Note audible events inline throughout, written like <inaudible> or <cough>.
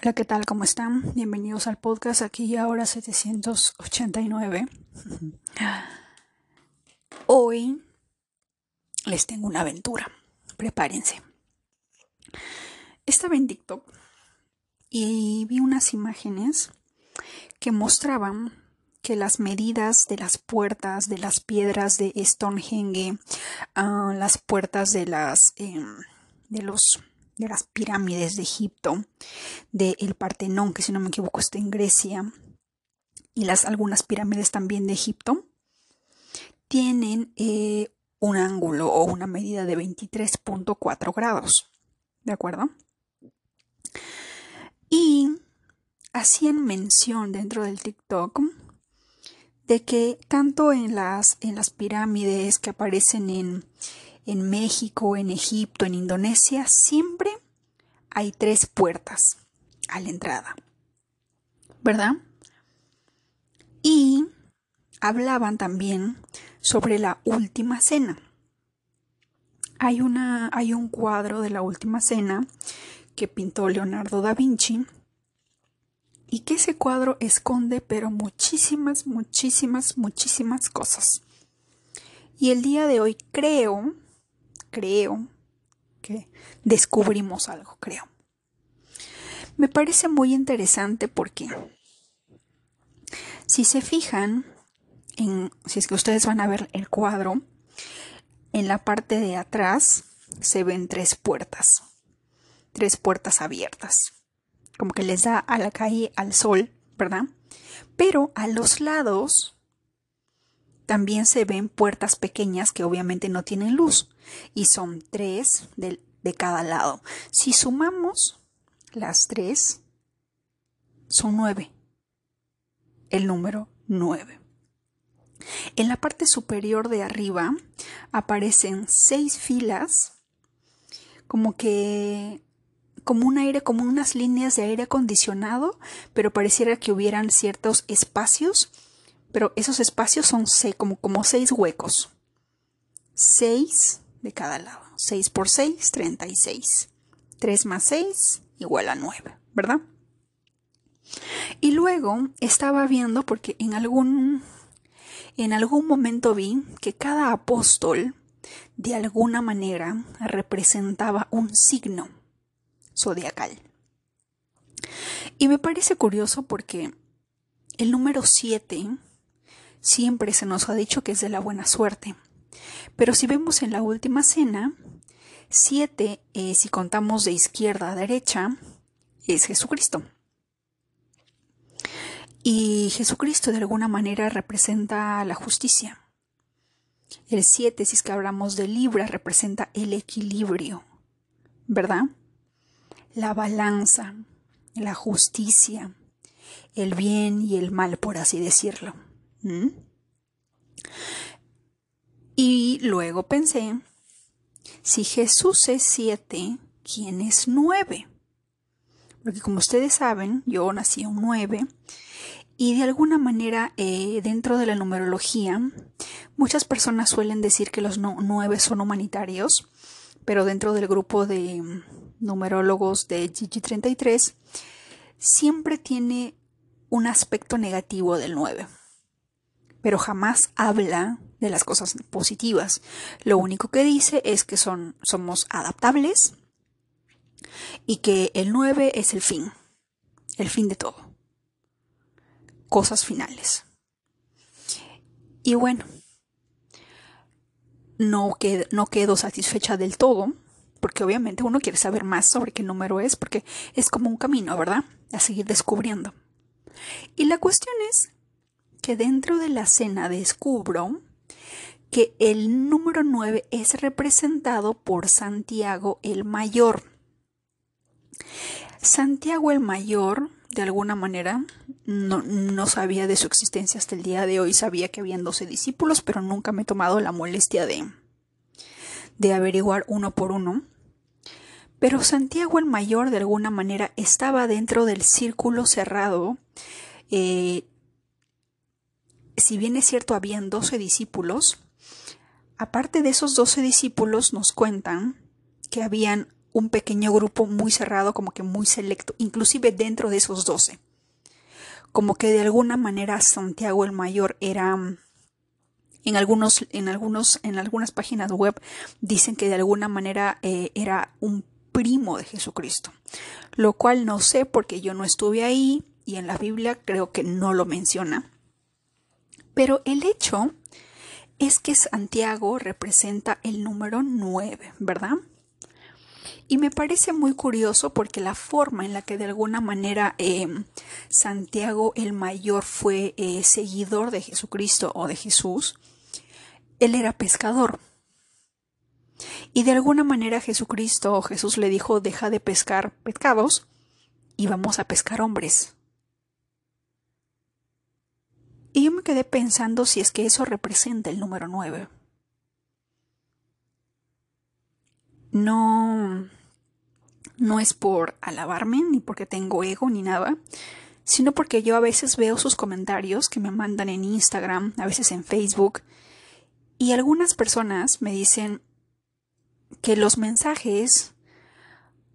Hola, ¿qué tal? ¿Cómo están? Bienvenidos al podcast aquí y ahora <laughs> 789. Hoy les tengo una aventura. Prepárense. Estaba en TikTok y vi unas imágenes que mostraban que las medidas de las puertas de las piedras de Stonehenge, uh, las puertas de las eh, de los de las pirámides de Egipto, del Partenón, que si no me equivoco está en Grecia, y las algunas pirámides también de Egipto, tienen eh, un ángulo o una medida de 23.4 grados. ¿De acuerdo? Y hacían mención dentro del TikTok de que tanto en las, en las pirámides que aparecen en, en México, en Egipto, en Indonesia, siempre hay tres puertas a la entrada. ¿Verdad? Y hablaban también sobre la última cena. Hay, una, hay un cuadro de la última cena que pintó Leonardo da Vinci y que ese cuadro esconde pero muchísimas, muchísimas, muchísimas cosas. Y el día de hoy creo creo que descubrimos algo, creo. Me parece muy interesante porque si se fijan, en, si es que ustedes van a ver el cuadro, en la parte de atrás se ven tres puertas, tres puertas abiertas, como que les da a la calle al sol, ¿verdad? Pero a los lados también se ven puertas pequeñas que obviamente no tienen luz y son tres de, cada lado. Si sumamos las tres, son nueve. El número nueve. En la parte superior de arriba aparecen seis filas, como que como un aire, como unas líneas de aire acondicionado, pero pareciera que hubieran ciertos espacios pero esos espacios son como, como seis huecos. Seis de cada lado. Seis por seis, treinta y seis. Tres más seis igual a nueve, ¿verdad? Y luego estaba viendo porque en algún en algún momento vi que cada apóstol de alguna manera representaba un signo zodiacal. Y me parece curioso porque el número siete siempre se nos ha dicho que es de la buena suerte. Pero si vemos en la última cena, siete, eh, si contamos de izquierda a derecha, es Jesucristo. Y Jesucristo de alguna manera representa la justicia. El siete, si es que hablamos de Libra, representa el equilibrio, ¿verdad? La balanza, la justicia, el bien y el mal, por así decirlo. Y luego pensé, si Jesús es siete, ¿quién es nueve? Porque como ustedes saben, yo nací un nueve y de alguna manera eh, dentro de la numerología muchas personas suelen decir que los nueve son humanitarios, pero dentro del grupo de numerólogos de Gigi33 siempre tiene un aspecto negativo del nueve pero jamás habla de las cosas positivas. Lo único que dice es que son, somos adaptables y que el 9 es el fin, el fin de todo. Cosas finales. Y bueno, no, no quedo satisfecha del todo, porque obviamente uno quiere saber más sobre qué número es, porque es como un camino, ¿verdad? A seguir descubriendo. Y la cuestión es que dentro de la cena descubro que el número 9 es representado por Santiago el Mayor. Santiago el Mayor, de alguna manera, no, sabía de su existencia hasta el día de hoy, sabía que habían 12 discípulos, pero nunca me he tomado la molestia de, de averiguar uno por uno. Pero Santiago el Mayor, de alguna manera, estaba dentro del círculo cerrado eh, si bien es cierto habían doce discípulos, aparte de esos doce discípulos nos cuentan que habían un pequeño grupo muy cerrado, como que muy selecto, inclusive dentro de esos doce. Como que de alguna manera Santiago el Mayor era en algunos, en algunos, en algunas páginas web dicen que de alguna manera eh, era un primo de Jesucristo, lo cual no sé porque yo no estuve ahí y en la Biblia creo que no lo menciona. Pero el hecho es que Santiago representa el número 9, ¿verdad? Y me parece muy curioso porque la forma en la que de alguna manera em, Santiago el Mayor fue eh, seguidor de Jesucristo o de Jesús, él era pescador. Y de alguna manera Jesucristo o Jesús le dijo, deja de pescar pescados y vamos a pescar hombres. Y yo me quedé pensando si es que eso representa el número 9. No, no es por alabarme, ni porque tengo ego, ni nada, sino porque yo a veces veo sus comentarios que me mandan en Instagram, a veces en Facebook, y algunas personas me dicen que los mensajes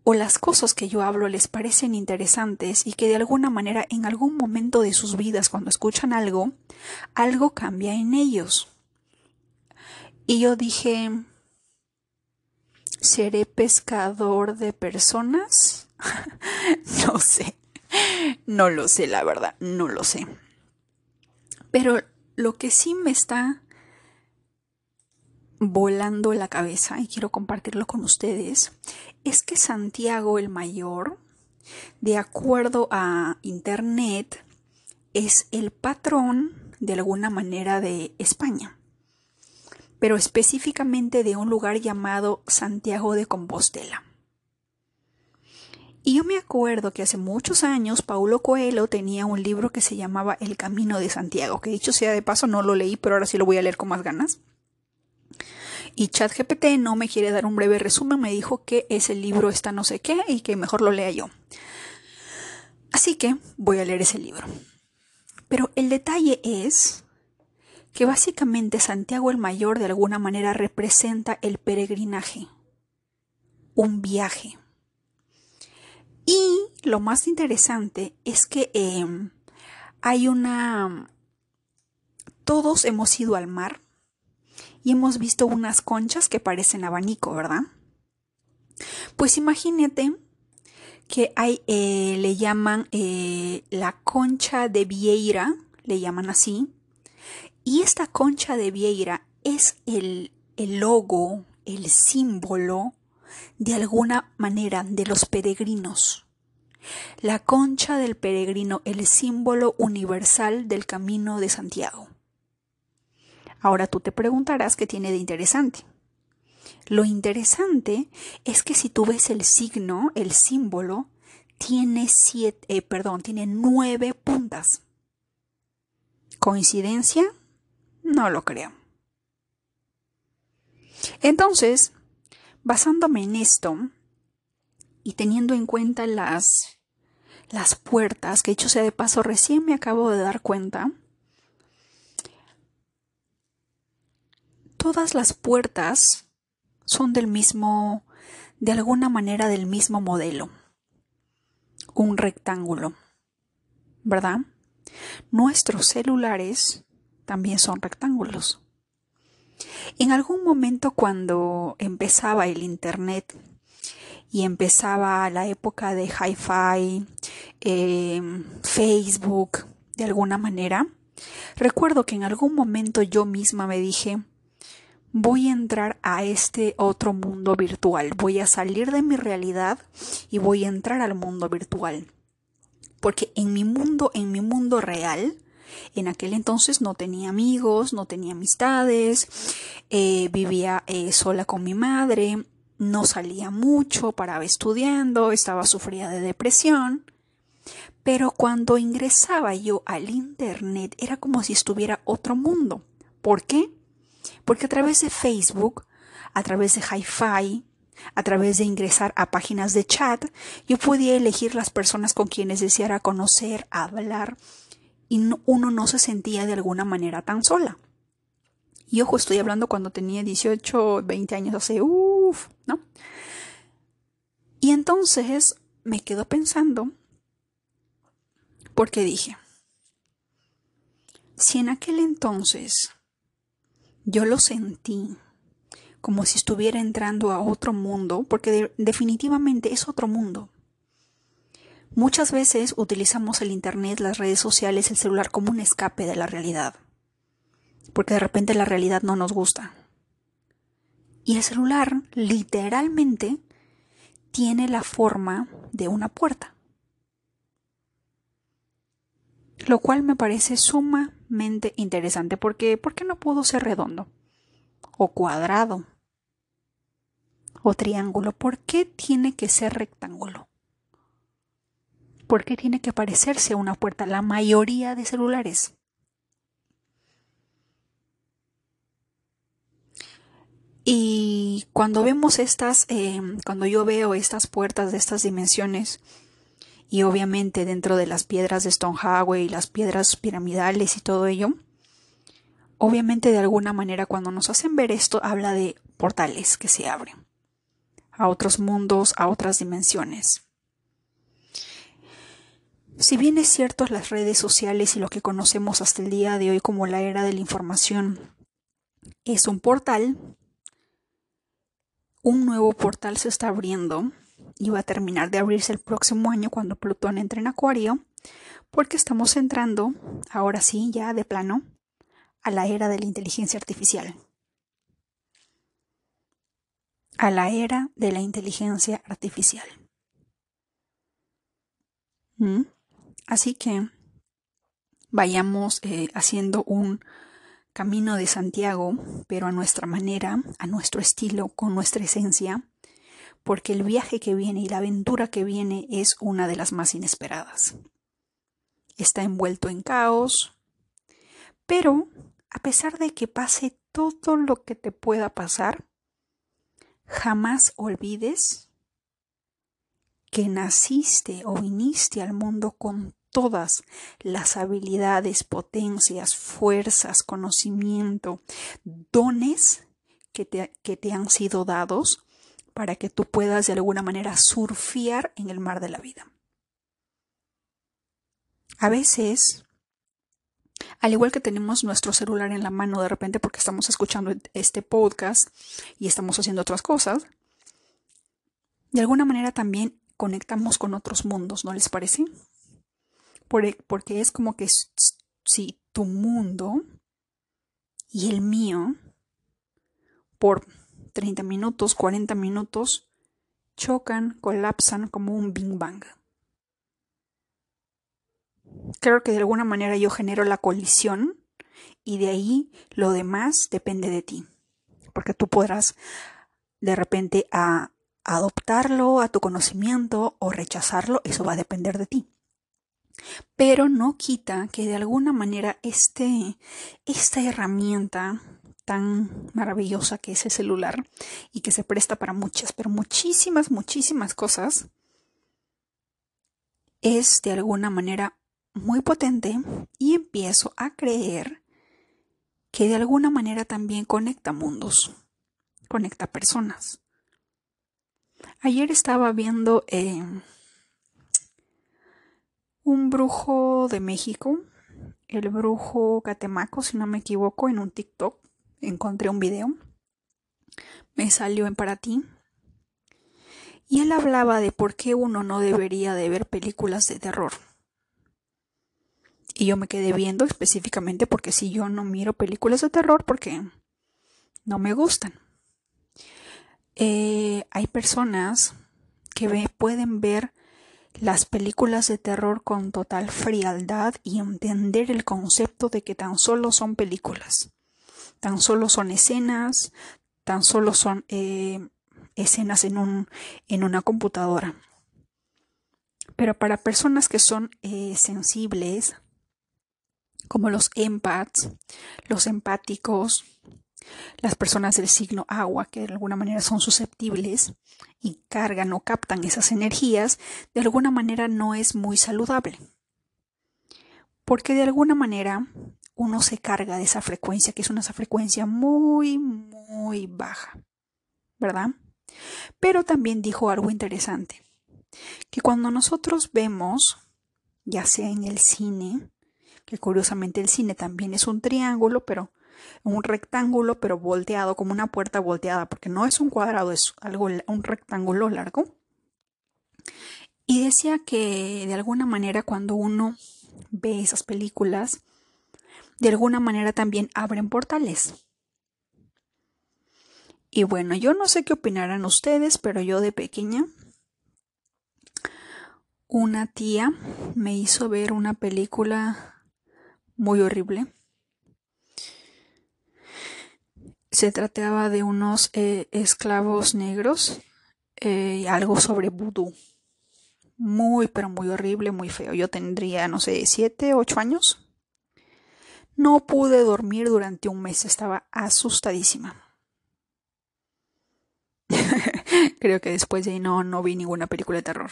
o las cosas que yo hablo les parecen interesantes y que de alguna manera en algún momento de sus vidas cuando escuchan algo, algo cambia en ellos. Y yo dije, ¿seré pescador de personas? <laughs> no sé, no lo sé, la verdad, no lo sé. Pero lo que sí me está volando la cabeza y quiero compartirlo con ustedes es que Santiago el Mayor, de acuerdo a Internet, es el patrón de alguna manera de España, pero específicamente de un lugar llamado Santiago de Compostela. Y yo me acuerdo que hace muchos años Paulo Coelho tenía un libro que se llamaba El Camino de Santiago, que dicho sea de paso no lo leí, pero ahora sí lo voy a leer con más ganas. Y ChatGPT no me quiere dar un breve resumen, me dijo que ese libro está no sé qué y que mejor lo lea yo. Así que voy a leer ese libro. Pero el detalle es que básicamente Santiago el Mayor de alguna manera representa el peregrinaje, un viaje. Y lo más interesante es que em, hay una... Todos hemos ido al mar, y hemos visto unas conchas que parecen abanico, ¿verdad? Pues imagínate que eh, le llaman eh, la concha de Vieira, le llaman así, y esta concha de Vieira es el, el logo, el símbolo, de alguna manera, de los peregrinos. La concha del peregrino, el símbolo universal del camino de Santiago. Ahora tú te preguntarás qué tiene de interesante. Lo interesante es que si tú ves el signo, el símbolo, tiene siete, eh, perdón, tiene nueve puntas. ¿Coincidencia? No lo creo. Entonces, basándome en esto y teniendo en cuenta las, las puertas, que hecho sea de paso, recién me acabo de dar cuenta todas las puertas son del mismo, de alguna manera del mismo modelo. Un rectángulo, ¿verdad? Nuestros celulares también son rectángulos. En algún momento cuando empezaba el Internet y empezaba la época de hi-fi, em, Facebook, de alguna manera, recuerdo que en algún momento yo misma me dije, voy a entrar a este otro mundo virtual, voy a salir de mi realidad y voy a entrar al mundo virtual. Porque en mi mundo, en mi mundo real, en aquel entonces no tenía amigos, no tenía amistades, eh, vivía eh, sola con mi madre, no salía mucho, paraba estudiando, estaba sufrida de depresión. Pero cuando ingresaba yo al Internet era como si estuviera otro mundo. ¿Por qué? Porque a través de Facebook, a través de Hi-Fi, a través de ingresar a páginas de chat, yo podía elegir las personas con quienes deseara conocer, hablar, y uno no se sentía de alguna manera tan sola. Y ojo, estoy hablando cuando tenía 18, 20 años, hace uff, ¿no? Y entonces me quedo pensando porque dije, si en aquel entonces yo lo sentí como si estuviera entrando a otro mundo, porque definitivamente es otro mundo. Muchas veces utilizamos el Internet, las redes sociales, el celular como un escape de la realidad, porque de repente la realidad no nos gusta. Y el celular literalmente tiene la forma de una puerta, lo cual me parece sumamente interesante porque ¿por qué no pudo ser redondo o cuadrado o triángulo? ¿Por qué tiene que ser rectángulo? ¿Por qué tiene que parecerse a una puerta? La mayoría de celulares. Y cuando vemos estas, eh, cuando yo veo estas puertas de estas dimensiones, y obviamente dentro de las piedras de Stonehenge y las piedras piramidales y todo ello, obviamente de alguna manera cuando nos hacen ver esto habla de portales que se abren a otros mundos, a otras dimensiones. Si bien es cierto las redes sociales y lo que conocemos hasta el día de hoy como la era de la información es un portal, un nuevo portal se está abriendo va a terminar de abrirse el próximo año cuando Plutón entre en Acuario, porque estamos entrando, ahora sí, ya de plano, a la era de la inteligencia artificial a la era de la inteligencia artificial. ¿Mm? Así que vayamos eh, haciendo un camino de Santiago, pero a nuestra manera, a nuestro estilo, con nuestra esencia, porque el viaje que viene y la aventura que viene es una de las más inesperadas. Está envuelto en caos, pero a pesar de que pase todo lo que te pueda pasar, Jamás olvides que naciste o viniste al mundo con todas las habilidades, potencias, fuerzas, conocimiento, dones que te, que te, han sido dados para que tú puedas de alguna manera surfear en el mar de la vida. A veces al igual que tenemos nuestro celular en la mano de repente porque estamos escuchando este podcast y estamos haciendo otras cosas, de alguna manera también conectamos con otros mundos, ¿no les parece? Porque es como que si tu mundo y el mío por 30 minutos, 40 minutos, chocan, colapsan como un Big Bang creo que de alguna manera yo genero la colisión y de ahí lo demás depende de ti. Porque tú podrás de repente a adoptarlo a tu conocimiento o rechazarlo, eso va a depender de ti. Pero no quita que de alguna manera este, esta herramienta tan maravillosa que es el celular y que se presta para muchas, pero muchísimas, muchísimas cosas, es de alguna manera muy potente y empiezo a creer que de alguna manera también conecta mundos, conecta personas. Ayer estaba viendo eh, un brujo de México, el brujo Catemaco, si no me equivoco, en un TikTok. Encontré un video. Me salió en para ti. Y él hablaba de por qué uno no debería de ver películas de terror. Y yo me quedé viendo específicamente porque si yo no miro películas de terror porque no me gustan. Eh, hay personas que pueden ver las películas de terror con total frialdad y entender el concepto de que tan solo son películas, tan solo son escenas, tan solo son eh, escenas en, un, en una computadora. Pero para personas que son eh, sensibles, como los empaths, los empáticos, las personas del signo agua, que de alguna manera son susceptibles y cargan o captan esas energías, de alguna manera no es muy saludable. Porque de alguna manera uno se carga de esa frecuencia, que es una frecuencia muy, muy baja, ¿verdad? Pero también dijo algo interesante, que cuando nosotros vemos, ya sea en el cine, que curiosamente el cine también es un triángulo, pero un rectángulo, pero volteado, como una puerta volteada, porque no es un cuadrado, es algo, un rectángulo largo. Y decía que de alguna manera cuando uno ve esas películas, de alguna manera también abren portales. Y bueno, yo no sé qué opinarán ustedes, pero yo de pequeña, una tía me hizo ver una película muy horrible. Se trataba de unos eh, esclavos negros, eh, algo sobre vudú. Muy, pero muy horrible, muy feo. Yo tendría, no sé, siete, ocho años. No pude dormir durante un mes, estaba asustadísima. <laughs> Creo que después de ahí no, no vi ninguna película de terror.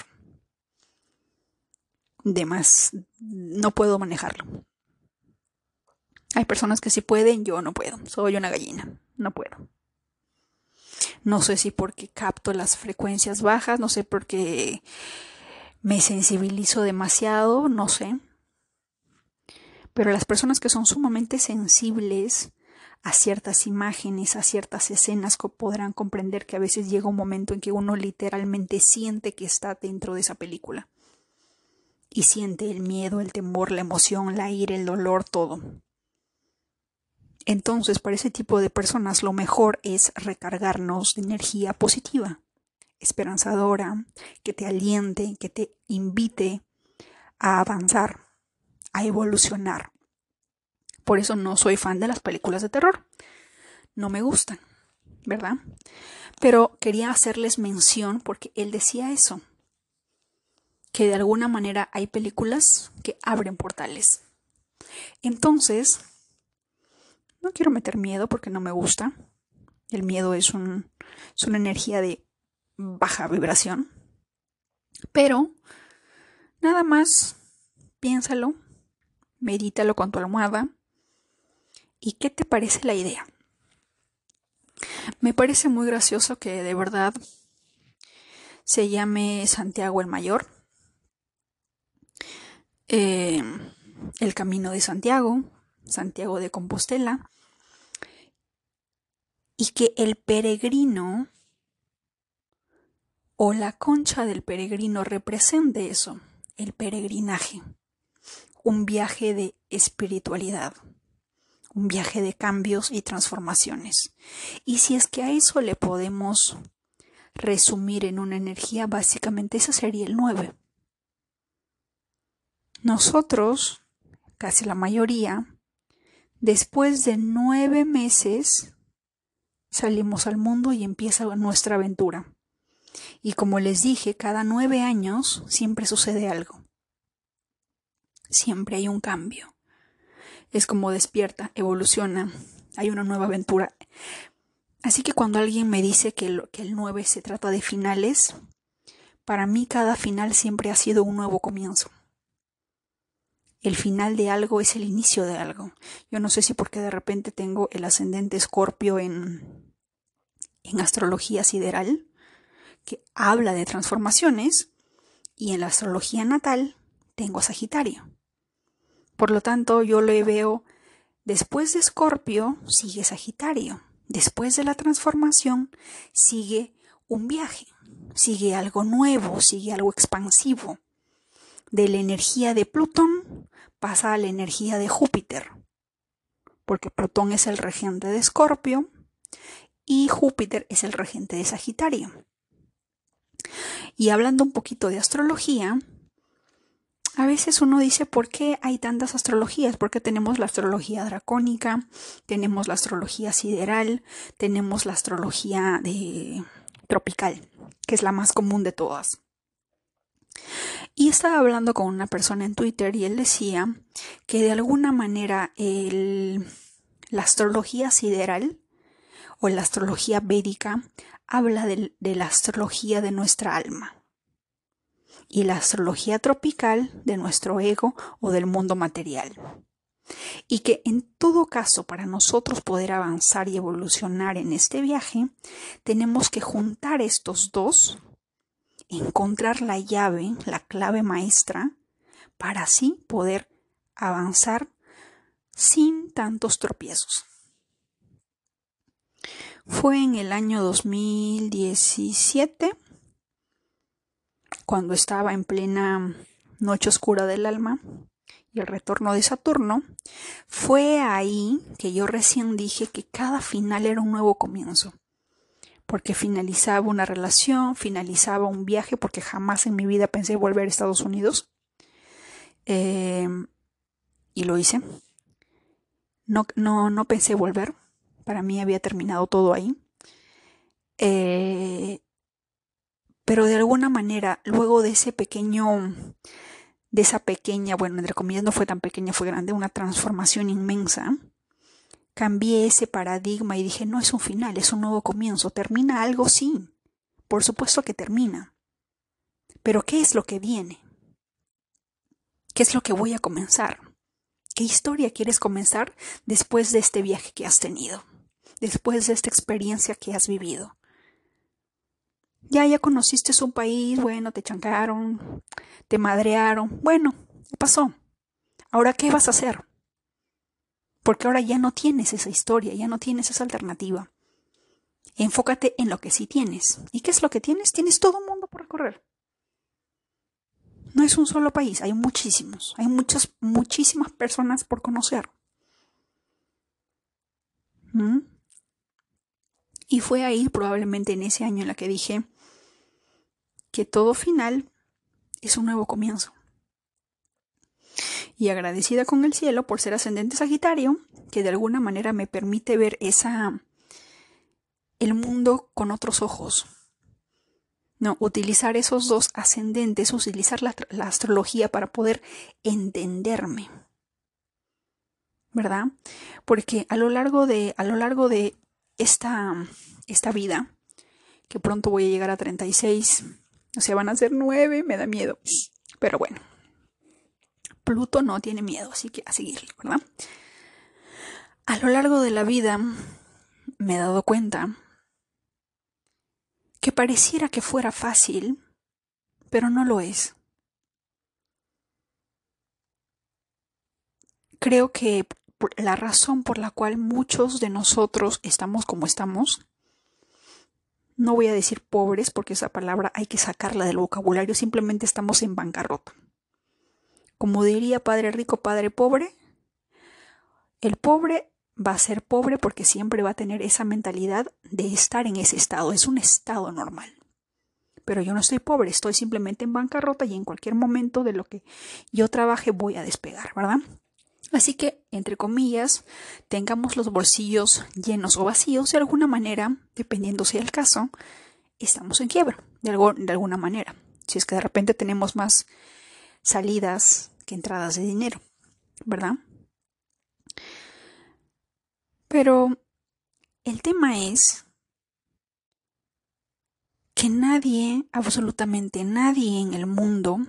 De más, no puedo manejarlo. Hay personas que sí pueden, yo no puedo. Soy una gallina, no puedo. No sé si porque capto las frecuencias bajas, no sé porque me sensibilizo demasiado, no sé. Pero las personas que son sumamente sensibles a ciertas imágenes, a ciertas escenas, podrán comprender que a veces llega un momento en que uno literalmente siente que está dentro de esa película. Y siente el miedo, el temor, la emoción, la ira, el dolor, todo. Entonces, para ese tipo de personas lo mejor es recargarnos de energía positiva, esperanzadora, que te aliente, que te invite a avanzar, a evolucionar. Por eso no soy fan de las películas de terror. No me gustan, ¿verdad? Pero quería hacerles mención porque él decía eso, que de alguna manera hay películas que abren portales. Entonces, no quiero meter miedo porque no me gusta. El miedo es, un, es una energía de baja vibración. Pero, nada más, piénsalo, medítalo con tu almohada. ¿Y qué te parece la idea? Me parece muy gracioso que de verdad se llame Santiago el Mayor, eh, el Camino de Santiago, Santiago de Compostela, y que el peregrino o la concha del peregrino represente eso, el peregrinaje, un viaje de espiritualidad, un viaje de cambios y transformaciones. Y si es que a eso le podemos resumir en una energía, básicamente esa sería el 9. Nosotros, casi la mayoría, después de nueve meses, salimos al mundo y empieza nuestra aventura. Y como les dije, cada nueve años siempre sucede algo. Siempre hay un cambio. Es como despierta, evoluciona, hay una nueva aventura. Así que cuando alguien me dice que, el 9 se trata de finales, para mí cada final siempre ha sido un nuevo comienzo. El final de algo es el inicio de algo. Yo no sé si porque de repente tengo el ascendente escorpio en, en astrología sideral, que habla de transformaciones, y en la astrología natal tengo Sagitario. Por lo tanto, yo lo veo después de Escorpio sigue Sagitario. Después de la transformación sigue un viaje, sigue algo nuevo, sigue algo expansivo. De la energía de Plutón pasa a la energía de Júpiter, porque Plutón es el regente de Escorpio y Júpiter es el regente de Sagitario. Y hablando un poquito de astrología, a veces uno dice, ¿por qué hay tantas astrologías? Porque tenemos la astrología dracónica, tenemos la astrología sideral, tenemos la astrología tropical, que es la más común de todas. Y estaba hablando con una persona en Twitter y él decía que de alguna manera la astrología sideral o la astrología védica habla de, la astrología de nuestra alma y la astrología tropical de nuestro ego o del mundo material. Y que en todo caso, para nosotros poder avanzar y evolucionar en este viaje, tenemos que juntar estos dos, encontrar la llave, la clave maestra, para así poder avanzar sin tantos tropiezos. Fue en el año 2017, cuando estaba en plena noche oscura del alma y el retorno de Saturno, fue ahí que yo recién dije que cada final era un nuevo comienzo, porque finalizaba una relación, finalizaba un viaje, porque jamás en mi vida pensé volver a Estados Unidos, eh, y lo hice. No, no, no pensé volver, para mí había terminado todo ahí. Eh, pero de alguna manera, luego de ese pequeño, de esa pequeña, bueno, entre comillas no fue tan pequeña, fue grande, una transformación inmensa, cambié ese paradigma y dije, no es un final, es un nuevo comienzo. ¿Termina algo? Sí, por supuesto que termina. Pero ¿qué es lo que viene? ¿Qué es lo que voy a comenzar? ¿Qué historia quieres comenzar después de este viaje que has tenido? Después de esta experiencia que has vivido. Ya, ya conociste un país, bueno, te chancaron, te madrearon, bueno, pasó. Ahora, ¿qué vas a hacer? Porque ahora ya no tienes esa historia, ya no tienes esa alternativa. Enfócate en lo que sí tienes. ¿Y qué es lo que tienes? Tienes todo el mundo por recorrer. No es un solo país, hay muchísimos, hay muchas, muchísimas personas por conocer. ¿Mm? Y fue ahí, probablemente en ese año, en la que dije que todo final es un nuevo comienzo. Y agradecida con el cielo por ser ascendente Sagitario, que de alguna manera me permite ver esa el mundo con otros ojos, no, utilizar esos dos ascendentes, utilizar la, astrología para poder entenderme. ¿Verdad? Porque a lo largo de, a lo largo de esta, esta vida, que pronto voy a llegar a 36, o sea, van a ser 9, me da miedo. Pero bueno, Pluto no tiene miedo, así que a seguirle, ¿verdad? A lo largo de la vida me he dado cuenta que pareciera que fuera fácil, pero no lo es. Creo que la razón por la cual muchos de nosotros estamos como estamos, no voy a decir pobres porque esa palabra hay que sacarla del vocabulario, simplemente estamos en bancarrota. Como diría padre rico, padre pobre, el pobre va a ser pobre porque siempre va a tener esa mentalidad de estar en ese estado. Es un estado normal. Pero yo no estoy pobre, estoy simplemente en bancarrota y en cualquier momento de lo que yo trabaje voy a despegar, ¿verdad? Así que, entre comillas, tengamos los bolsillos llenos o vacíos de alguna manera, dependiendo sea el caso, estamos en quiebra, de, algo, de alguna manera. Si es que de repente tenemos más salidas que entradas de dinero, ¿verdad? Pero el tema es que nadie, absolutamente nadie en el mundo,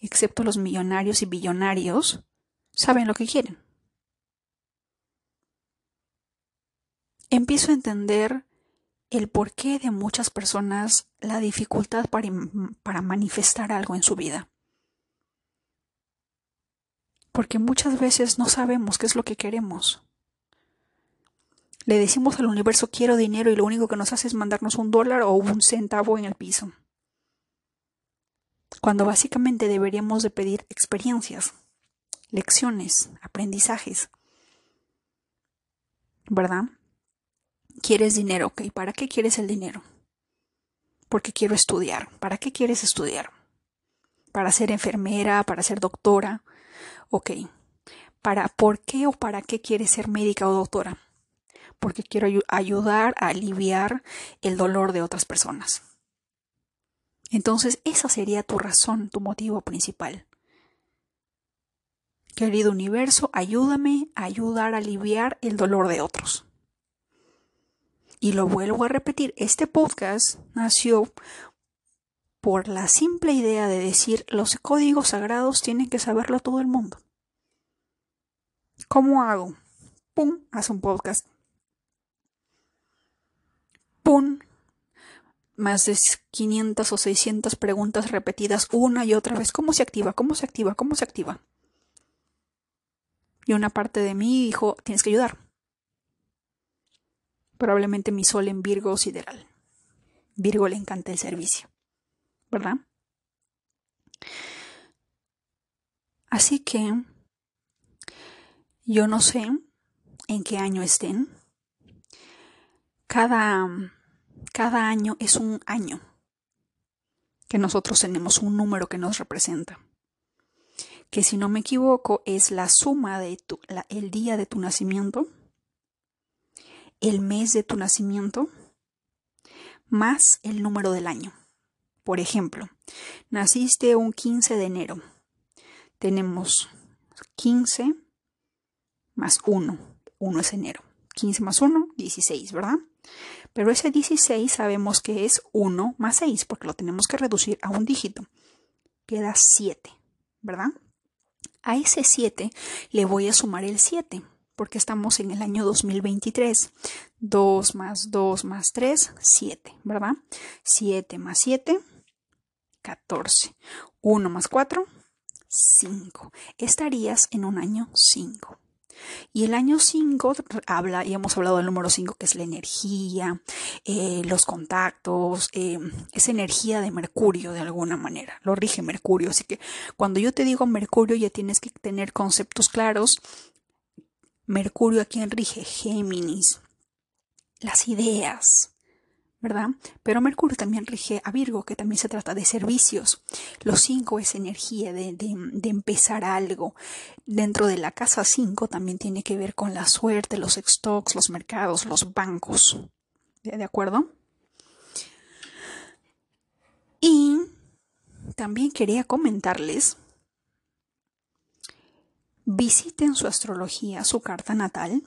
excepto los millonarios y billonarios, saben lo que quieren. Empiezo a entender el porqué de muchas personas la dificultad para, para manifestar algo en su vida. Porque muchas veces no sabemos qué es lo que queremos. Le decimos al universo quiero dinero y lo único que nos hace es mandarnos un dólar o un centavo en el piso. Cuando básicamente deberíamos de pedir experiencias, lecciones, aprendizajes. ¿Verdad? ¿Quieres dinero? Ok, ¿para qué quieres el dinero? Porque quiero estudiar. ¿Para qué quieres estudiar? ¿Para ser enfermera? ¿Para ser doctora? Ok. ¿Para por qué o para qué quieres ser médica o doctora? porque quiero ayudar a aliviar el dolor de otras personas. Entonces, esa sería tu razón, tu motivo principal. Querido universo, ayúdame a ayudar a aliviar el dolor de otros. Y lo vuelvo a repetir, este podcast nació por la simple idea de decir los códigos sagrados tienen que saberlo todo el mundo. ¿Cómo hago? ¡Pum! Haz un podcast. ¡Pum! Más de 500 o 600 preguntas repetidas una y otra vez. ¿Cómo se activa? ¿Cómo se activa? ¿Cómo se activa? Y una parte de mí dijo, tienes que ayudar. Probablemente mi sol en Virgo sideral. Virgo le encanta el servicio. ¿Verdad? Así que yo no sé en qué año estén. Cada, cada año es un año que nosotros tenemos un número que nos representa. Que si no me equivoco es la suma de tu, el día de tu nacimiento, el mes de tu nacimiento, más el número del año. Por ejemplo, naciste un 15 de enero. Tenemos 15 más 1. 1 es enero. 15 más 1, 16, ¿verdad? Pero ese 16 sabemos que es 1 más 6 porque lo tenemos que reducir a un dígito. Queda 7, ¿verdad? A ese 7 le voy a sumar el 7 porque estamos en el año 2023. 2 más 2 más 3, 7, ¿verdad? 7 más 7, 14. 1 más 4, 5. Estarías en un año 5. Y el año 5 habla, y hemos hablado del número 5, que es la energía, eh, los contactos, eh, esa energía de Mercurio de alguna manera, lo rige Mercurio. Así que cuando yo te digo Mercurio ya tienes que tener conceptos claros. Mercurio a quien rige Géminis, las ideas, ¿verdad? Pero Mercurio también rige a Virgo, que también se trata de servicios. Los cinco es energía de, de, empezar algo. Dentro de la casa 5 también tiene que ver con la suerte, los stocks, los mercados, los bancos. ¿De acuerdo? Y también quería comentarles, visiten su astrología, su carta natal,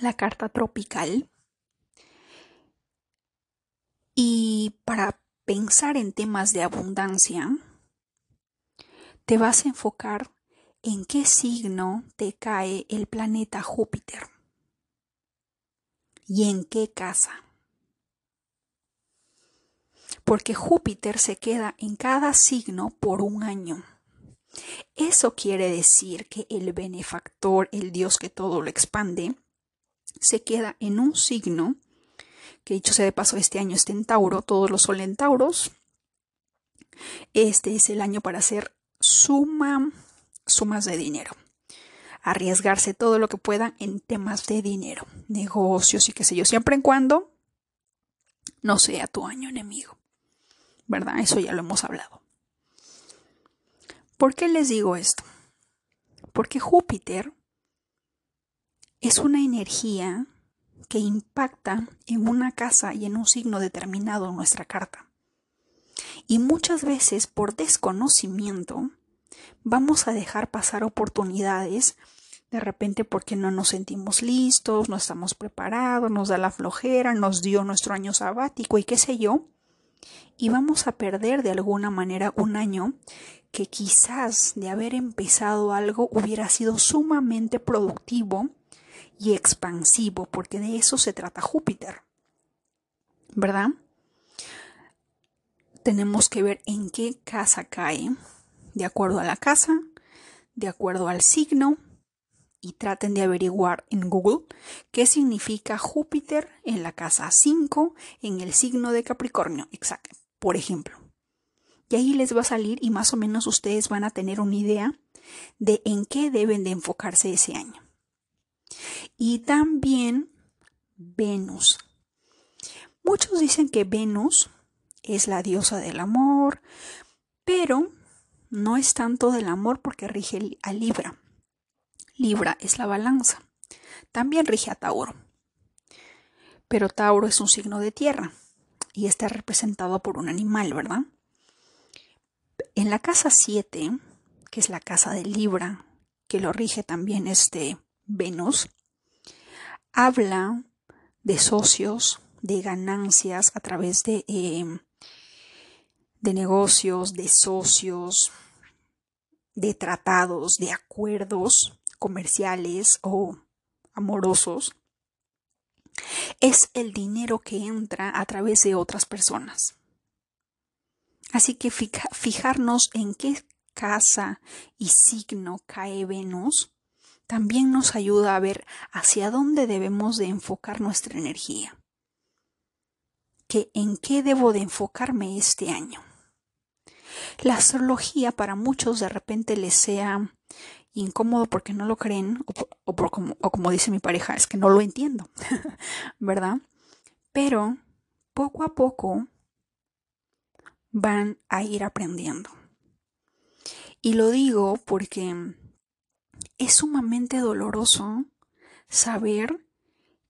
la carta tropical, y para pensar en temas de abundancia, te vas a enfocar en qué signo te cae el planeta Júpiter y en qué casa. Porque Júpiter se queda en cada signo por un año. Eso quiere decir que el benefactor, el Dios que todo lo expande, se queda en un signo que dicho sea de paso, este año está en Tauro, todos los sol en Tauros. Este es el año para hacer suma, sumas de dinero. Arriesgarse todo lo que pueda en temas de dinero, negocios y qué sé yo, siempre en cuando no sea tu año enemigo. ¿Verdad? Eso ya lo hemos hablado. ¿Por qué les digo esto? Porque Júpiter es una energía que impacta en una casa y en un signo determinado en nuestra carta. Y muchas veces por desconocimiento vamos a dejar pasar oportunidades de repente porque no nos sentimos listos, no estamos preparados, nos da la flojera, nos dio nuestro año sabático y qué sé yo, y vamos a perder de alguna manera un año que quizás de haber empezado algo hubiera sido sumamente productivo y expansivo, porque de eso se trata Júpiter. ¿Verdad? Tenemos que ver en qué casa cae, de acuerdo a la casa, de acuerdo al signo, y traten de averiguar en Google qué significa Júpiter en la casa 5 en el signo de Capricornio. Exacto. Por ejemplo. Y ahí les va a salir y más o menos ustedes van a tener una idea de en qué deben de enfocarse ese año y también Venus. Muchos dicen que Venus es la diosa del amor, pero no es tanto del amor porque rige a Libra. Libra es la balanza. También rige a Tauro. Pero Tauro es un signo de tierra y está representado por un animal, ¿verdad? En la casa 7, que es la casa de Libra, que lo rige también este Venus, habla de socios, de ganancias a través de, em, de negocios, de socios, de tratados, de acuerdos comerciales o amorosos, es el dinero que entra a través de otras personas. Así que fijarnos en qué casa y signo cae Venus también nos ayuda a ver hacia dónde debemos de enfocar nuestra energía. Que en qué debo de enfocarme este año. La astrología para muchos de repente les sea incómodo porque no lo creen o, como, como dice mi pareja, es que no lo entiendo, <laughs> ¿verdad? Pero poco a poco van a ir aprendiendo. Y lo digo porque es sumamente doloroso saber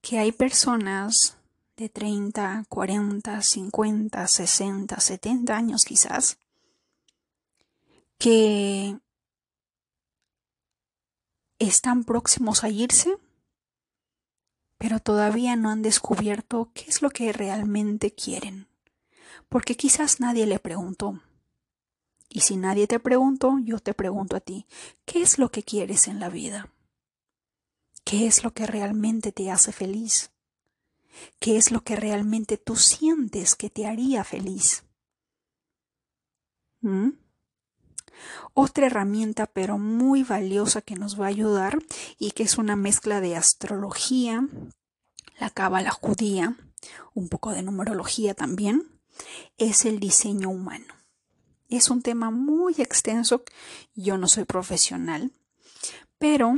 que hay personas de 30, 40, 50, 60, 70 años quizás, que están próximos a irse, pero todavía no han descubierto qué es lo que realmente quieren, porque quizás nadie le preguntó. Y si nadie te preguntó, yo te pregunto a ti, ¿qué es lo que quieres en la vida? ¿Qué es lo que realmente te hace feliz? ¿Qué es lo que realmente tú sientes que te haría feliz? ¿Mm? Otra herramienta pero muy valiosa que nos va a ayudar y que es una mezcla de astrología, la cábala judía, un poco de numerología también, es el diseño humano. Es un tema muy extenso, yo no soy profesional, pero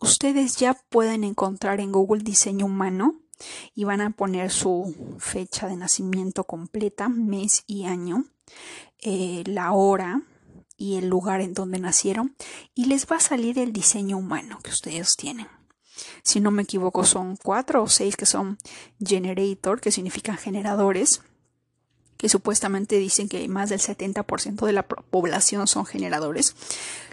ustedes ya pueden encontrar en Google diseño humano y van a poner su fecha de nacimiento completa, mes y año, eh, la hora y el lugar en donde nacieron y les va a salir el diseño humano que ustedes tienen. Si no me equivoco, son cuatro o seis que son generator, que significan generadores que supuestamente dicen que más del 70% de la población son generadores,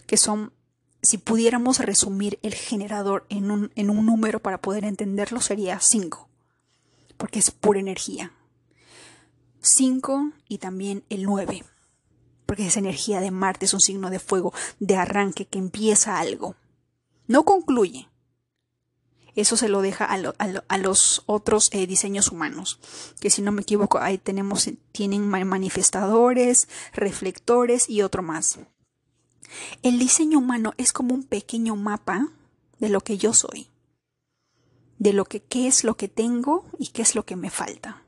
que son, si pudiéramos resumir el generador en un, en un número para poder entenderlo, sería 5, porque es pura energía. 5 y también el 9, porque es energía de Marte, es un signo de fuego, de arranque, que empieza algo. No concluye, eso se lo deja a, los otros eh, diseños humanos, que si no me equivoco, ahí tenemos, tienen manifestadores, reflectores y otro más. El diseño humano es como un pequeño mapa de lo que yo soy, de lo que qué es lo que tengo y qué es lo que me falta.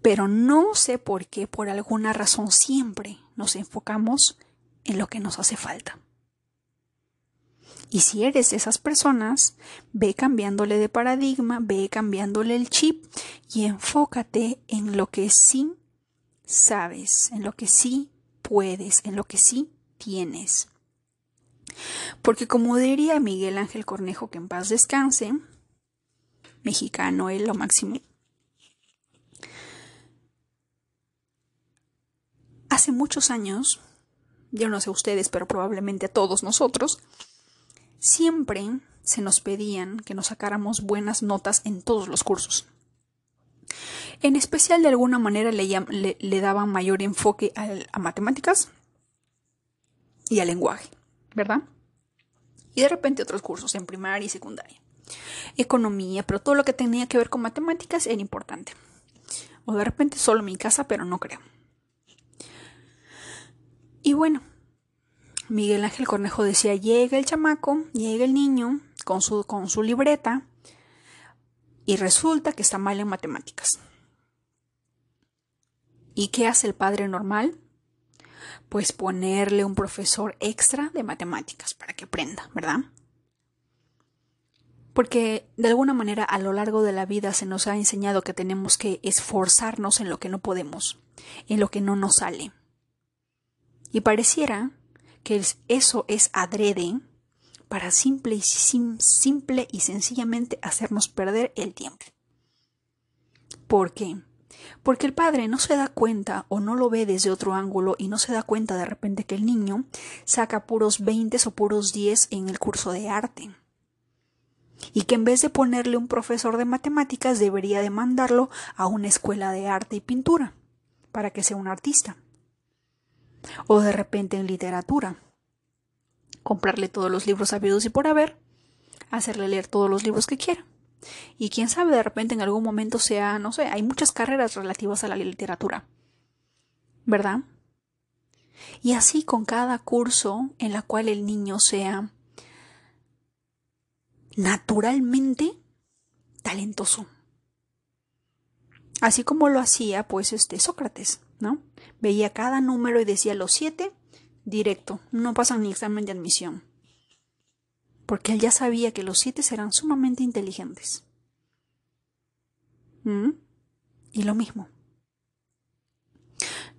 Pero no sé por qué, por alguna razón siempre nos enfocamos en lo que nos hace falta. Y si eres esas personas, ve cambiándole de paradigma, ve cambiándole el chip y enfócate en lo que sí sabes, en lo que sí puedes, en lo que sí tienes. Porque como diría Miguel Ángel Cornejo, que en paz descanse, mexicano es lo máximo, hace muchos años, yo no sé ustedes, pero probablemente a todos nosotros, siempre se nos pedían que nos sacáramos buenas notas en todos los cursos. En especial, de alguna manera, le, daban mayor enfoque a matemáticas y al lenguaje, ¿verdad? Y de repente otros cursos en primaria y secundaria. Economía, pero todo lo que tenía que ver con matemáticas era importante. O de repente solo mi casa, pero no creo. Y bueno, Miguel Ángel Cornejo decía, llega el chamaco, llega el niño con su, con su libreta y resulta que está mal en matemáticas. ¿Y qué hace el padre normal? Pues ponerle un profesor extra de matemáticas para que aprenda, ¿verdad? Porque de alguna manera a lo largo de la vida se nos ha enseñado que tenemos que esforzarnos en lo que no podemos, en lo que no nos sale. Y pareciera que eso es adrede para simple y, simple y sencillamente hacernos perder el tiempo. ¿Por qué? Porque el padre no se da cuenta o no lo ve desde otro ángulo y no se da cuenta de repente que el niño saca puros 20 o puros 10 en el curso de arte. Y que en vez de ponerle un profesor de matemáticas debería de mandarlo a una escuela de arte y pintura para que sea un artista o de repente en literatura. Comprarle todos los libros sabidos y por haber hacerle leer todos los libros que quiera. Y quién sabe, de repente en algún momento sea, no sé, hay muchas carreras relativas a la literatura. ¿Verdad? Y así con cada curso en la cual el niño sea naturalmente talentoso. Así como lo hacía, pues, este Sócrates, ¿no? Veía cada número y decía los siete, directo, no pasan ni examen de admisión. Porque él ya sabía que los siete eran sumamente inteligentes. ¿Mm? Y lo mismo.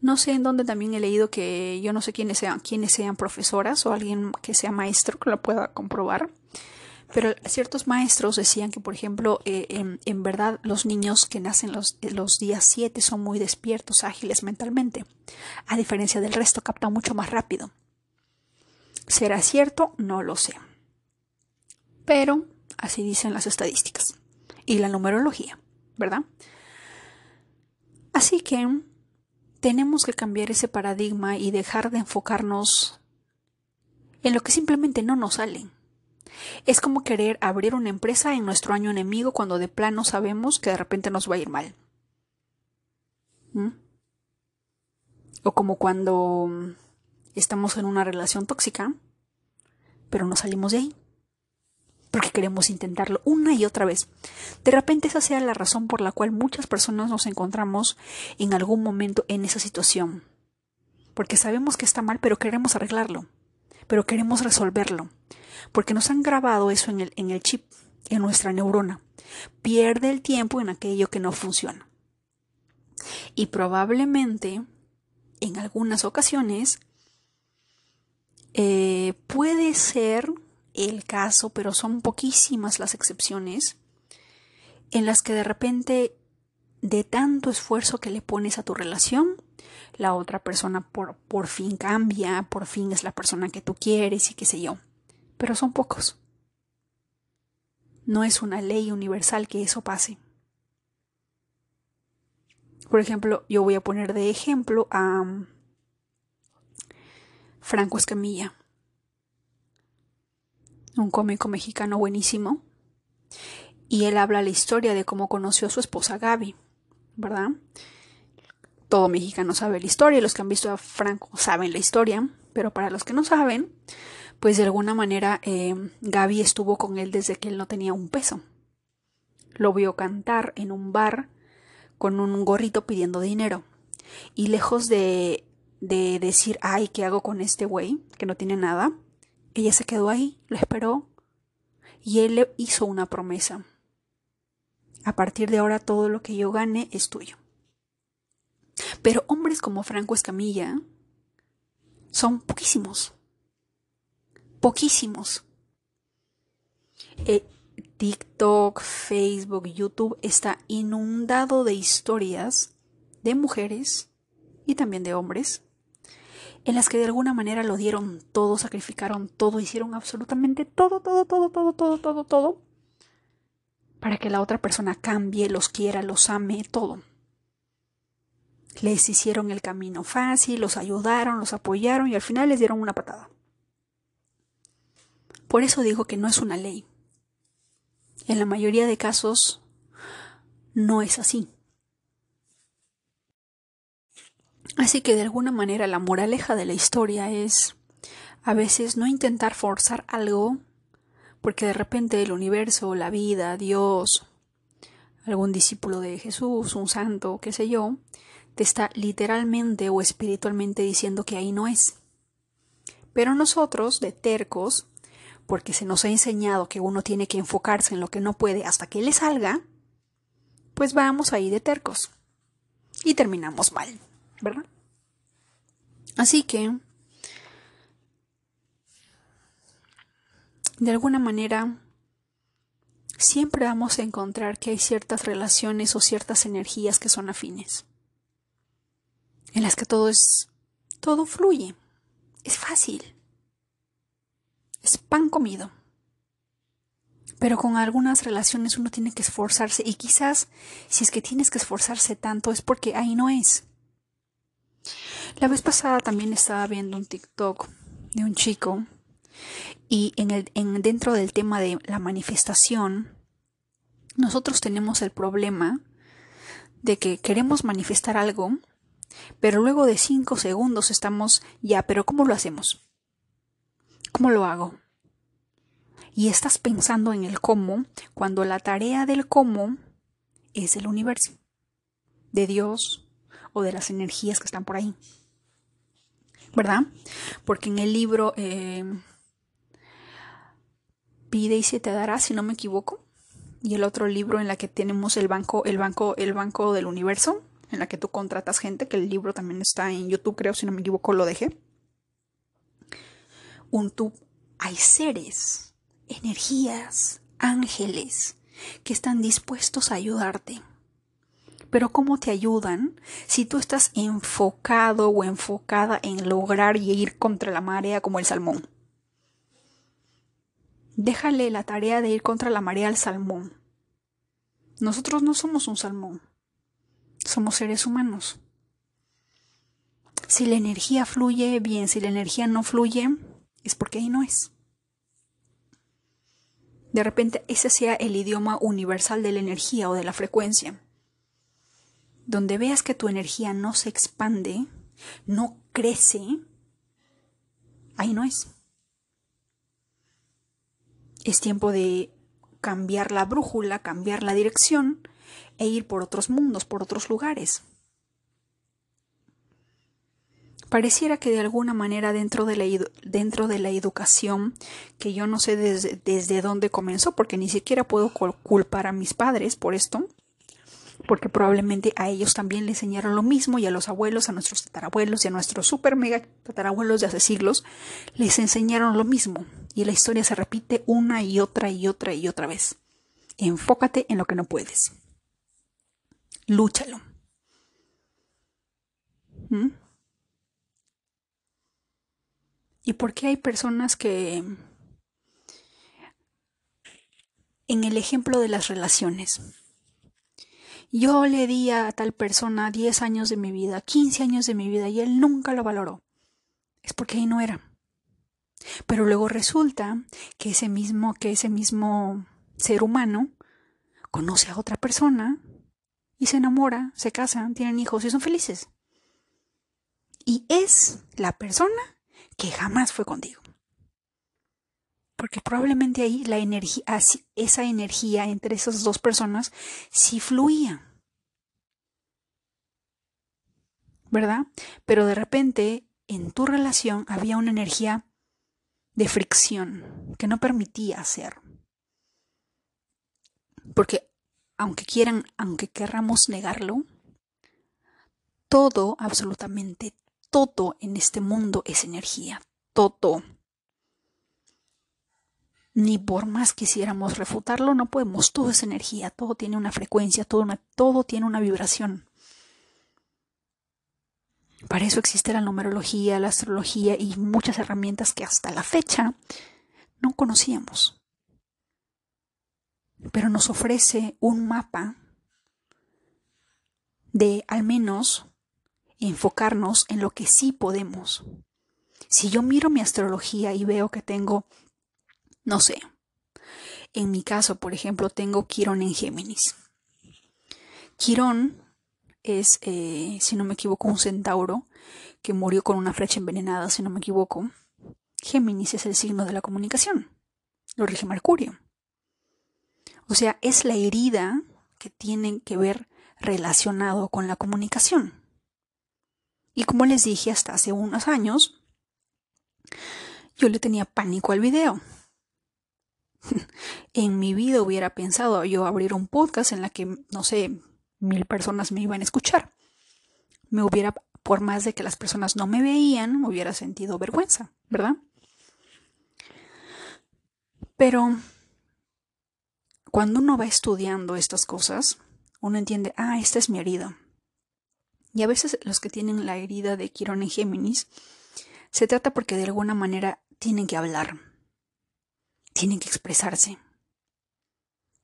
No sé en dónde también he leído que yo no sé quiénes sean, quiénes sean profesoras o alguien que sea maestro que lo pueda comprobar. Pero ciertos maestros decían que, por ejemplo, eh, en, verdad los niños que nacen los, los días 7 son muy despiertos, ágiles mentalmente. A diferencia del resto, captan mucho más rápido. ¿Será cierto? No lo sé. Pero así dicen las estadísticas y la numerología, ¿verdad? Así que tenemos que cambiar ese paradigma y dejar de enfocarnos en lo que simplemente no nos sale. Es como querer abrir una empresa en nuestro año enemigo cuando de plano sabemos que de repente nos va a ir mal. ¿Mm? O como cuando estamos en una relación tóxica, pero no salimos de ahí porque queremos intentarlo una y otra vez. De repente esa sea la razón por la cual muchas personas nos encontramos en algún momento en esa situación. Porque sabemos que está mal, pero queremos arreglarlo, pero queremos resolverlo, porque nos han grabado eso en el, en el chip, en nuestra neurona. Pierde el tiempo en aquello que no funciona. Y probablemente, en algunas ocasiones, eh, puede ser el caso, pero son poquísimas las excepciones, en las que de repente, de tanto esfuerzo que le pones a tu relación, la otra persona por, por fin cambia, por fin es la persona que tú quieres y qué sé yo. Pero son pocos. No es una ley universal que eso pase. Por ejemplo, yo voy a poner de ejemplo a Franco Escamilla un cómico mexicano buenísimo. Y él habla la historia de cómo conoció a su esposa Gaby, ¿verdad? Todo mexicano sabe la historia, los que han visto a Franco saben la historia, pero para los que no saben, pues de alguna manera eh, Gaby estuvo con él desde que él no tenía un peso. Lo vio cantar en un bar con un gorrito pidiendo dinero. Y lejos de, de decir, ay, ¿qué hago con este güey? Que no tiene nada. Ella se quedó ahí, lo esperó y él le hizo una promesa. A partir de ahora todo lo que yo gane es tuyo. Pero hombres como Franco Escamilla son poquísimos. Poquísimos. Eh, TikTok, Facebook, YouTube está inundado de historias de mujeres y también de hombres en las que de alguna manera lo dieron todo, sacrificaron todo, hicieron absolutamente todo, todo, todo, todo, todo, todo, todo, para que la otra persona cambie, los quiera, los ame, todo. Les hicieron el camino fácil, los ayudaron, los apoyaron y al final les dieron una patada. Por eso digo que no es una ley. En la mayoría de casos no es así. Así que de alguna manera la moraleja de la historia es a veces no intentar forzar algo porque de repente el universo, la vida, Dios, algún discípulo de Jesús, un santo, qué sé yo, te está literalmente o espiritualmente diciendo que ahí no es. Pero nosotros, de tercos, porque se nos ha enseñado que uno tiene que enfocarse en lo que no puede hasta que le salga, pues vamos ahí de tercos. Y terminamos mal. ¿verdad? Así que, de alguna manera, siempre vamos a encontrar que hay ciertas relaciones o ciertas energías que son afines, en las que todo es, todo fluye, es fácil, es pan comido. Pero con algunas relaciones uno tiene que esforzarse y quizás si es que tienes que esforzarse tanto es porque ahí no es. La vez pasada también estaba viendo un TikTok de un chico Y en el, en, dentro del tema de la manifestación, nosotros tenemos el problema de que queremos manifestar algo, pero luego de cinco segundos estamos ya, pero ¿cómo lo hacemos? ¿Cómo lo hago? Y estás pensando en el cómo cuando la tarea del cómo es el universo, de Dios o de las energías que están por ahí. ¿Verdad? Porque en el libro eh, Pide y se te dará, si no me equivoco, y el otro libro en la que tenemos el banco, el banco, el banco del universo, en la que tú contratas gente, que el libro también está en YouTube, creo, si no me equivoco, lo dejé. Un tú, hay seres, energías, ángeles, que están dispuestos a ayudarte. Pero ¿cómo te ayudan si tú estás enfocado o enfocada en lograr y ir contra la marea como el salmón? Déjale la tarea de ir contra la marea al salmón. Nosotros no somos un salmón. Somos seres humanos. Si la energía fluye bien, si la energía no fluye, es porque ahí no es. De repente ese sea el idioma universal de la energía o de la frecuencia. Donde veas que tu energía no se expande, no crece, ahí no es. Es tiempo de cambiar la brújula, cambiar la dirección e ir por otros mundos, por otros lugares. Pareciera que de alguna manera dentro de la, dentro de la educación, que yo no sé desde, desde dónde comenzó, porque ni siquiera puedo culpar a mis padres por esto, porque probablemente a ellos también les enseñaron lo mismo y a los abuelos, a nuestros tatarabuelos y a nuestros super mega tatarabuelos de hace siglos les enseñaron lo mismo y la historia se repite una y otra y otra y otra vez. Enfócate en lo que no puedes. Lúchalo. ¿Mm? ¿Y por qué hay personas que... En el ejemplo de las relaciones. Yo le di a tal persona 10 años de mi vida, 15 años de mi vida y él nunca lo valoró. Es porque ahí no era. Pero luego resulta que ese mismo, que ese mismo ser humano conoce a otra persona y se enamora, se casan, tienen hijos y son felices. Y es la persona que jamás fue contigo. Porque probablemente ahí la energía, esa energía entre esas dos personas sí fluía. ¿Verdad? Pero de repente en tu relación había una energía de fricción que no permitía hacer. Porque aunque quieran, aunque querramos negarlo, todo, absolutamente todo en este mundo es energía, todo. Ni por más quisiéramos refutarlo, no podemos, todo es energía, todo tiene una frecuencia, todo, todo tiene una vibración. Para eso existe la numerología, la astrología y muchas herramientas que hasta la fecha no conocíamos. Pero nos ofrece un mapa de al menos enfocarnos en lo que sí podemos. Si yo miro mi astrología y veo que tengo, no sé, en mi caso, por ejemplo, tengo Quirón en Géminis. Quirón es, eh, si no me equivoco, un centauro que murió con una flecha envenenada, si no me equivoco. Géminis es el signo de la comunicación. Lo rige Mercurio. O sea, es la herida que tiene que ver relacionado con la comunicación. Y como les dije hasta hace unos años, yo le tenía pánico al video. <laughs> en mi vida hubiera pensado yo abrir un podcast en la que, no sé, mil personas me iban a escuchar. Me hubiera, por más de que las personas no me veían, me hubiera sentido vergüenza, ¿verdad? Pero cuando uno va estudiando estas cosas, uno entiende, ah, esta es mi herida. Y a veces los que tienen la herida de Quirón en Géminis, se trata porque de alguna manera tienen que hablar, tienen que expresarse,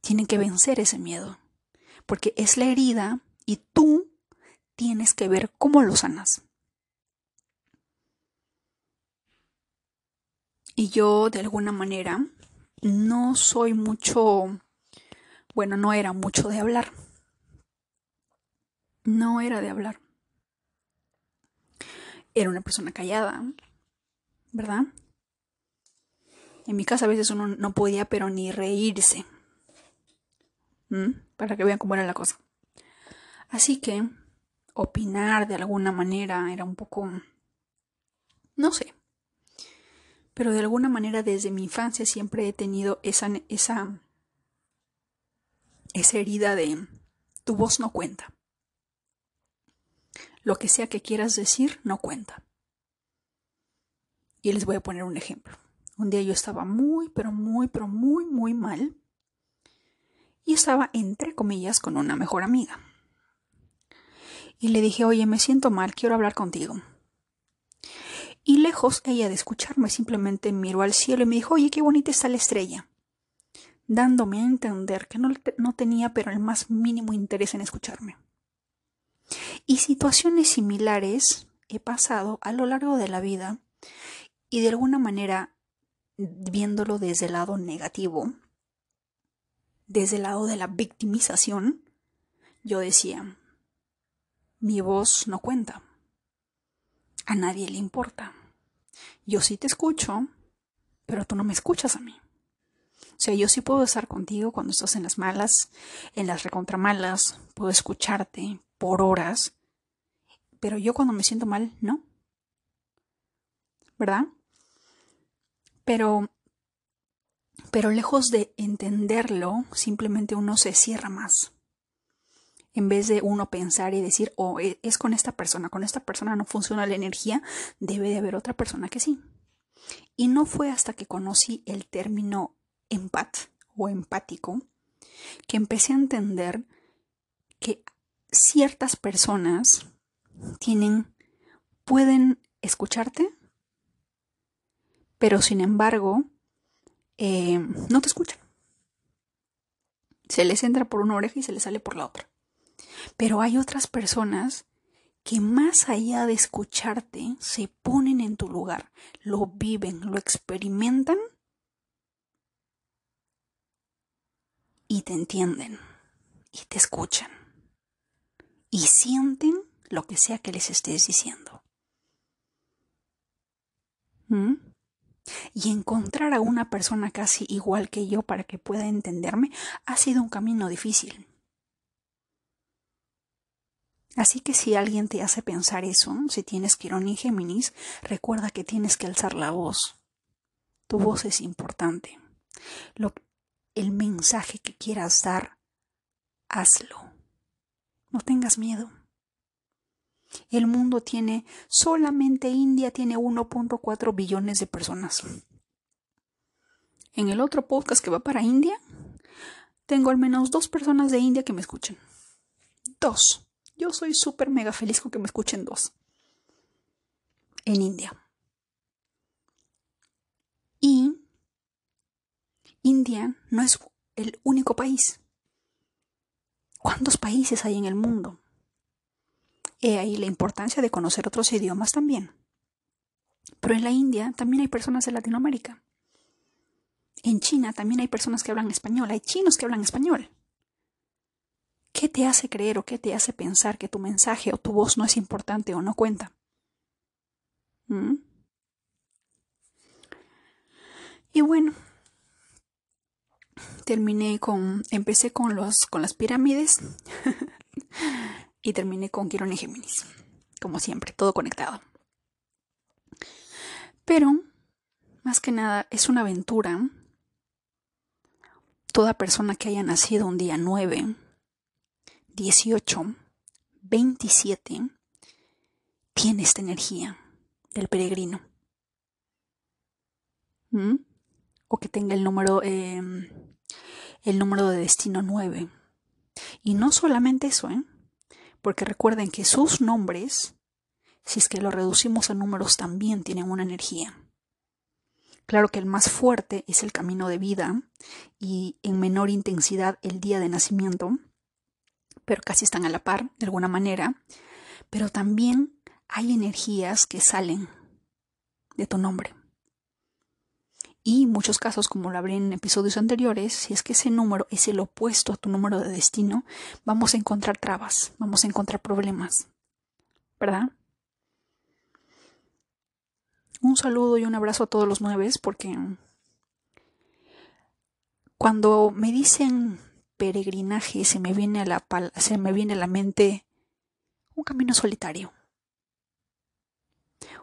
tienen que vencer ese miedo porque es la herida y tú tienes que ver cómo lo sanas. Y yo de alguna manera no soy mucho, bueno, no era mucho de hablar. No era de hablar. Era una persona callada, ¿verdad? En mi casa a veces uno no podía, pero ni reírse. Para que vean cómo era la cosa. Así que opinar de alguna manera era un poco... No sé. Pero de alguna manera desde mi infancia siempre he tenido esa, esa, esa herida de tu voz no cuenta. Lo que sea que quieras decir no cuenta. Y les voy a poner un ejemplo. Un día yo estaba muy, pero muy, pero muy, muy mal. Y estaba, entre comillas, con una mejor amiga. Y le dije, oye, me siento mal, quiero hablar contigo. Y lejos ella de escucharme, simplemente miró al cielo y me dijo, oye, qué bonita está la estrella. Dándome a entender que no, no tenía pero el más mínimo interés en escucharme. Y situaciones similares he pasado a lo largo de la vida y de alguna manera viéndolo desde el lado negativo, desde el lado de la victimización, yo decía, mi voz no cuenta, a nadie le importa. Yo sí te escucho, pero tú no me escuchas a mí. O sea, yo sí puedo estar contigo cuando estás en las malas, en las recontramalas, puedo escucharte por horas, pero yo cuando me siento mal, no. ¿Verdad? Pero, pero lejos de entenderlo, simplemente uno se cierra más. En vez de uno pensar y decir, oh, e, es con esta persona, con esta persona no funciona la energía, debe de haber otra persona que sí. Y no fue hasta que conocí el término empat o empático que empecé a entender que ciertas personas tienen, pueden escucharte, pero sin embargo, eh, no te escuchan. Se les entra por una oreja y se les sale por la otra. Pero hay otras personas que más allá de escucharte, se ponen en tu lugar, lo viven, lo experimentan y te entienden y te escuchan y sienten lo que sea que les estés diciendo. ¿Mm? Y encontrar a una persona casi igual que yo para que pueda entenderme ha sido un camino difícil. Así que si alguien te hace pensar eso, si tienes Quirón y Géminis, recuerda que tienes que alzar la voz. Tu voz es importante. Lo, el mensaje que quieras dar, hazlo. No tengas miedo. El mundo tiene, solamente India tiene 1.4 billones de personas. En el otro podcast que va para India, tengo al menos dos personas de India que me escuchan. Dos. Yo soy súper mega feliz con que me escuchen dos. En India. Y India no es el único país. ¿Cuántos países hay en el mundo? He ahí la importancia de conocer otros idiomas también. Pero en la India también hay personas de Latinoamérica. En China también hay personas que hablan español, hay chinos que hablan español. ¿Qué te hace creer o qué te hace pensar que tu mensaje o tu voz no es importante o no cuenta? ¿Mm? Y bueno, terminé con, empecé con, los, con las pirámides <laughs> y terminé con Quirón y Géminis, como siempre, todo conectado. Pero, más que nada, es una aventura. Toda persona que haya nacido un día 9, 18, 27, tiene esta energía del peregrino. ¿Mm? O que tenga el número em, el número de destino 9. Y no solamente eso, ¿eh? Porque recuerden que sus nombres, si es que lo reducimos a números, también tienen una energía. Claro que el más fuerte es el camino de vida y en menor intensidad el día de nacimiento, pero casi están a la par de alguna manera. Pero también hay energías que salen de tu nombre. Y muchos casos, como lo hablé en episodios anteriores, si es que ese número es el opuesto a tu número de destino, vamos a encontrar trabas, vamos a encontrar problemas. ¿Verdad? Un saludo y un abrazo a todos los nueves porque cuando me dicen peregrinaje se me viene a la, se me viene a la mente un camino solitario,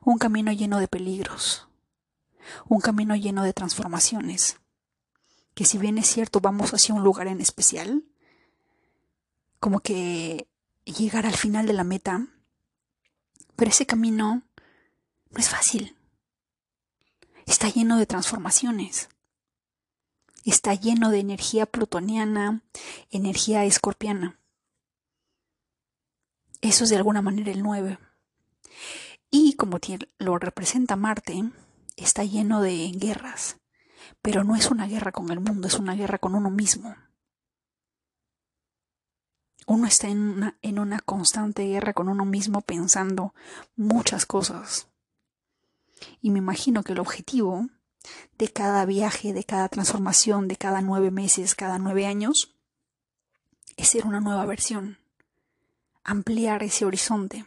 un camino lleno de peligros, un camino lleno de transformaciones, que si bien es cierto vamos hacia un lugar en especial, como que llegar al final de la meta, pero ese camino no es fácil, está lleno de transformaciones está lleno de energía plutoniana, energía escorpiana. Eso es de alguna manera el 9. Y como lo representa Marte, está lleno de guerras. Pero no es una guerra con el mundo, es una guerra con uno mismo. Uno está en una, constante guerra con uno mismo pensando muchas cosas. Y me imagino que el objetivo de cada viaje, de cada transformación, de cada nueve meses, cada nueve años, es ser una nueva versión, ampliar ese horizonte,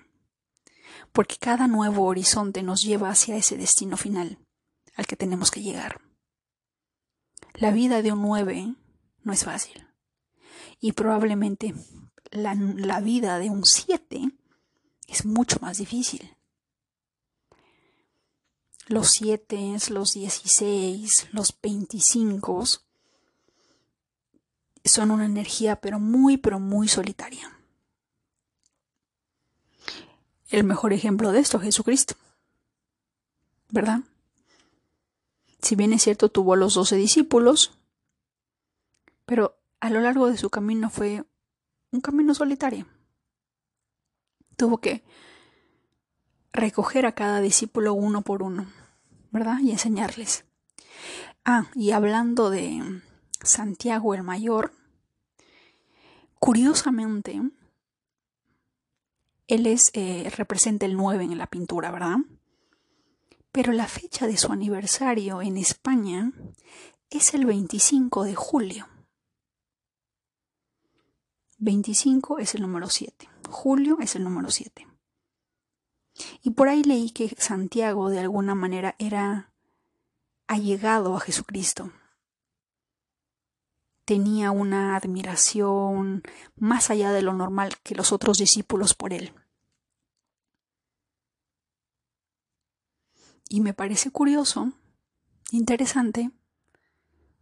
porque cada nuevo horizonte nos lleva hacia ese destino final al que tenemos que llegar. La vida de un nueve no es fácil y probablemente la, vida de un siete es mucho más difícil los 7, los 16, los 25 son una energía pero muy, pero muy solitaria. El mejor ejemplo de esto es Jesucristo, ¿verdad? Si bien es cierto, tuvo los doce discípulos, pero a lo largo de su camino fue un camino solitario. Tuvo que recoger a cada discípulo uno por uno, ¿verdad? Y enseñarles. Ah, y hablando de Santiago el Mayor, curiosamente, él es, eh, representa el 9 en la pintura, ¿verdad? Pero la fecha de su aniversario en España es el 25 de julio. 25 es el número 7. Julio es el número 7. Y por ahí leí que Santiago de alguna manera era allegado a Jesucristo. Tenía una admiración más allá de lo normal que los otros discípulos por él. Y me parece curioso, interesante,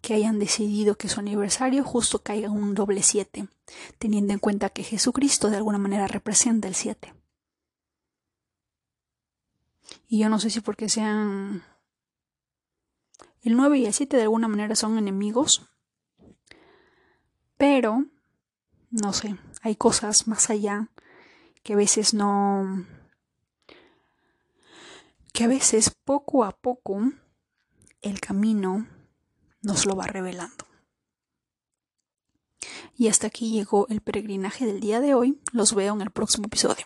que hayan decidido que su aniversario justo caiga un doble siete, teniendo en cuenta que Jesucristo de alguna manera representa el siete. Y yo no sé si porque sean... El 9 y el 7 de alguna manera son enemigos. Pero, no sé, hay cosas más allá que a veces no... que a veces poco a poco el camino nos lo va revelando. Y hasta aquí llegó el peregrinaje del día de hoy. Los veo en el próximo episodio.